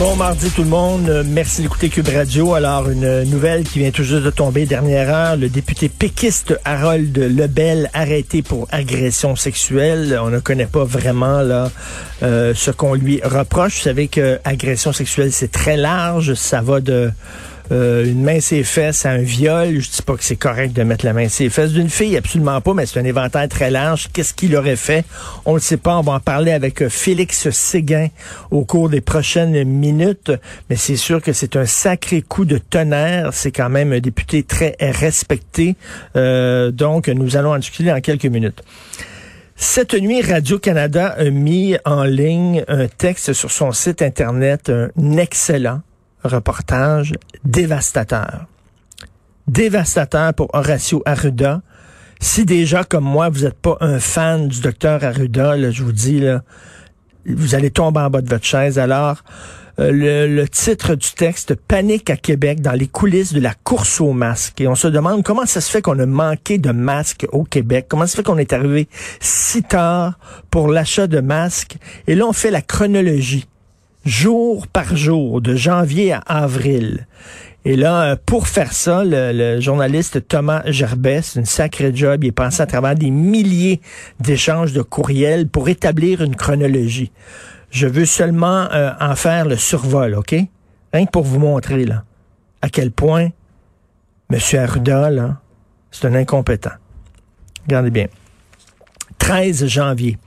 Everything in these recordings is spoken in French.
Bon mardi tout le monde, Euh, merci d'écouter Cube Radio. Alors une nouvelle qui vient tout juste de tomber dernière heure, le député péquiste Harold Lebel arrêté pour agression sexuelle. On ne connaît pas vraiment là euh, ce qu'on lui reproche. Vous savez que agression sexuelle c'est très large, ça va de euh, une main ses fesses à un viol. Je dis pas que c'est correct de mettre la main ses fesses d'une fille, absolument pas, mais c'est un éventail très large. Qu'est-ce qu'il aurait fait? On ne sait pas. On va en parler avec euh, Félix Séguin au cours des prochaines minutes, mais c'est sûr que c'est un sacré coup de tonnerre. C'est quand même un député très respecté. Euh, donc, nous allons en discuter en quelques minutes. Cette nuit, Radio-Canada a mis en ligne un texte sur son site Internet, un excellent reportage dévastateur. Dévastateur pour Horacio Arruda. Si déjà, comme moi, vous n'êtes pas un fan du docteur Arruda, je vous dis, là, vous allez tomber en bas de votre chaise. Alors, euh, le, le, titre du texte, Panique à Québec dans les coulisses de la course aux masques. Et on se demande comment ça se fait qu'on a manqué de masques au Québec. Comment ça se fait qu'on est arrivé si tard pour l'achat de masques? Et là, on fait la chronologie jour par jour, de janvier à avril. Et là, pour faire ça, le, le journaliste Thomas Gerbet, c'est une sacrée job, il est passé à travers des milliers d'échanges de courriels pour établir une chronologie. Je veux seulement euh, en faire le survol, OK? Rien que pour vous montrer, là, à quel point M. Arruda, là, c'est un incompétent. Regardez bien. 13 janvier.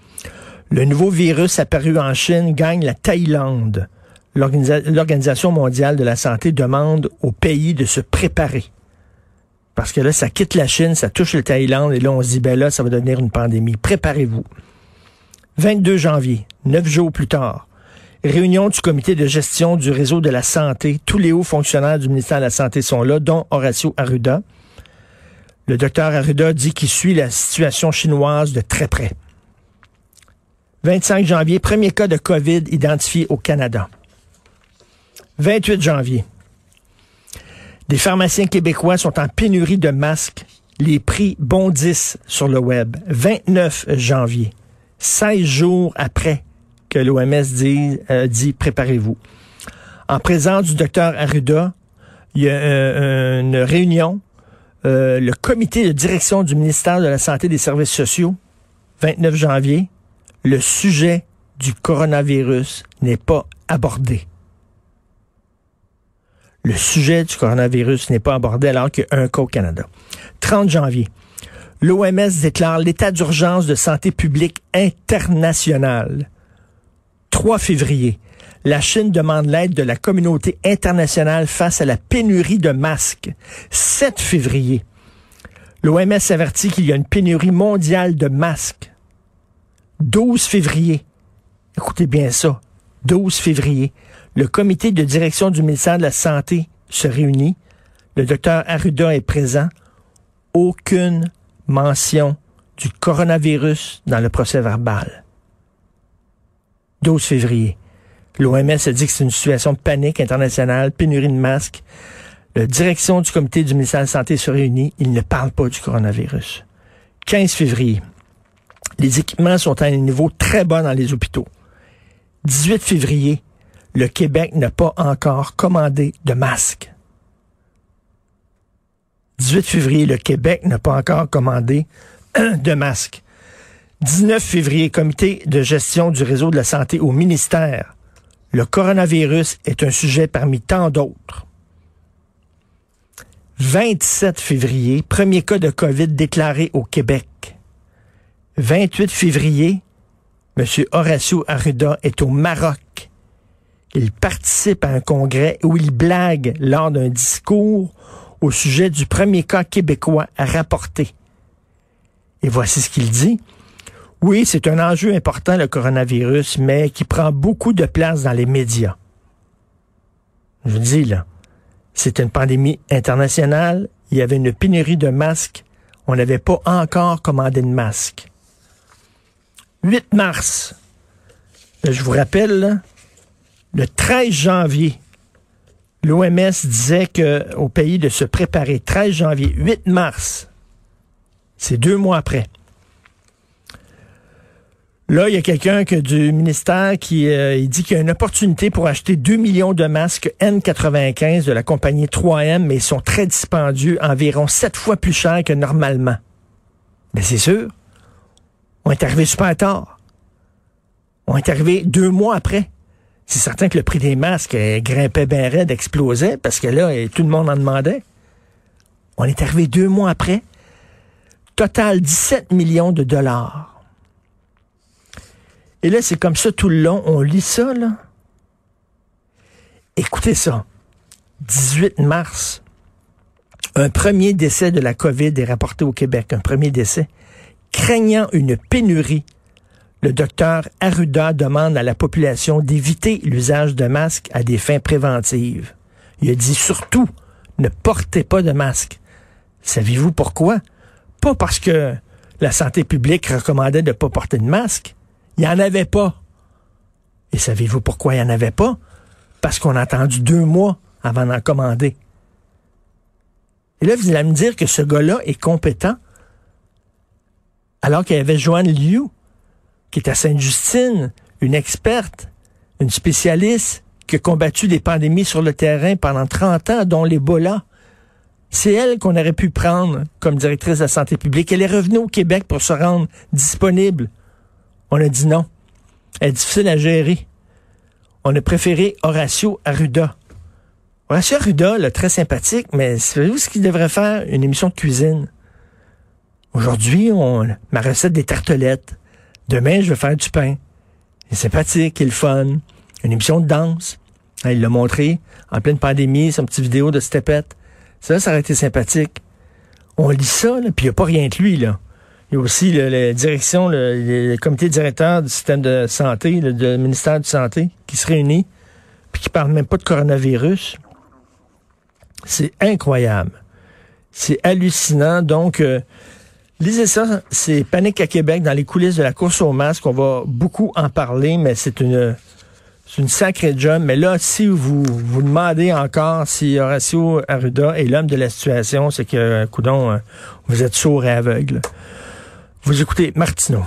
Le nouveau virus apparu en Chine gagne la Thaïlande. L'Organisation mondiale de la santé demande au pays de se préparer. Parce que là, ça quitte la Chine, ça touche le Thaïlande, et là, on se dit, ben là, ça va devenir une pandémie. Préparez-vous. 22 janvier, neuf jours plus tard, réunion du comité de gestion du réseau de la santé. Tous les hauts fonctionnaires du ministère de la Santé sont là, dont Horacio Arruda. Le docteur Arruda dit qu'il suit la situation chinoise de très près. 25 janvier, premier cas de COVID identifié au Canada. 28 janvier. Des pharmaciens québécois sont en pénurie de masques. Les prix bondissent sur le web. 29 janvier. 16 jours après que l'OMS dit, euh, dit préparez-vous. En présence du docteur Arruda, il y a euh, une réunion. Euh, le comité de direction du ministère de la Santé et des Services sociaux, 29 janvier, le sujet du coronavirus n'est pas abordé. Le sujet du coronavirus n'est pas abordé alors qu'il y a un cas au Canada. 30 janvier. L'OMS déclare l'état d'urgence de santé publique internationale. 3 février. La Chine demande l'aide de la communauté internationale face à la pénurie de masques. 7 février. L'OMS avertit qu'il y a une pénurie mondiale de masques. 12 février. Écoutez bien ça. 12 février. Le comité de direction du ministère de la Santé se réunit. Le docteur Arruda est présent. Aucune mention du coronavirus dans le procès verbal. 12 février. L'OMS a dit que c'est une situation de panique internationale, pénurie de masques. La direction du comité du ministère de la Santé se réunit. Il ne parle pas du coronavirus. 15 février. Les équipements sont à un niveau très bas dans les hôpitaux. 18 février, le Québec n'a pas encore commandé de masques. 18 février, le Québec n'a pas encore commandé de masques. 19 février, comité de gestion du réseau de la santé au ministère. Le coronavirus est un sujet parmi tant d'autres. 27 février, premier cas de COVID déclaré au Québec. 28 février, M. Horacio Arruda est au Maroc. Il participe à un congrès où il blague lors d'un discours au sujet du premier cas québécois à rapporter. Et voici ce qu'il dit. Oui, c'est un enjeu important, le coronavirus, mais qui prend beaucoup de place dans les médias. Je vous dis, là, c'est une pandémie internationale. Il y avait une pénurie de masques. on n'avait pas encore commandé de masque. 8 mars, je vous rappelle, le 13 janvier, l'OMS disait au pays de se préparer. 13 janvier, 8 mars, c'est deux mois après. Là, il y a quelqu'un du ministère qui euh, dit qu'il y a une opportunité pour acheter 2 millions de masques N95 de la compagnie 3M, mais ils sont très dispendieux, environ 7 fois plus chers que normalement. Mais c'est sûr, on est arrivé super tard. On est arrivé deux mois après. C'est certain que le prix des masques euh, grimpait bien raide, explosait, parce que là, tout le monde en demandait. On est arrivé deux mois après. Total 17 millions de dollars. Et là, c'est comme ça tout le long. On lit ça, là. Écoutez ça. 18 mars, un premier décès de la COVID est rapporté au Québec. Un premier décès. Craignant une pénurie, le docteur Arruda demande à la population d'éviter l'usage de masques à des fins préventives. Il a dit surtout, ne portez pas de masque. Savez-vous pourquoi? Pas parce que la santé publique recommandait de ne pas porter de masque, il n'y en avait pas. Et savez-vous pourquoi il n'y en avait pas? Parce qu'on a attendu deux mois avant d'en commander. Et là, vous allez me dire que ce gars-là est compétent, alors qu'il y avait Joanne Liu, qui est à Sainte-Justine, une experte, une spécialiste, qui a combattu des pandémies sur le terrain pendant 30 ans, dont l'Ebola. C'est elle qu'on aurait pu prendre comme directrice de la santé publique. Elle est revenue au Québec pour se rendre disponible. On a dit non. Elle est difficile à gérer. On a préféré Horacio Arruda. Horacio Arruda, là, très sympathique, mais savez-vous ce qu'il devrait faire? Une émission de cuisine. Aujourd'hui, on, ma recette des tartelettes. Demain, je vais faire du pain. Il est sympathique, il le fun. Une émission de danse. Hein, il l'a montré en pleine pandémie, son petit vidéo de stepette. Ça, ça aurait été sympathique. On lit ça, là, puis il n'y a pas rien de lui, là. Il y a aussi la direction, le, comité directeur du système de santé, le, ministère de Santé, qui se réunit, puis qui parle même pas de coronavirus. C'est incroyable. C'est hallucinant. Donc, euh, lisez ça, c'est Panique à Québec dans les coulisses de la course au masque. On va beaucoup en parler, mais c'est une c'est une sacrée job. Mais là, si vous vous demandez encore si Horacio Arruda est l'homme de la situation, c'est que, coudon, euh, vous êtes sourd et aveugle. Vous écoutez Martineau.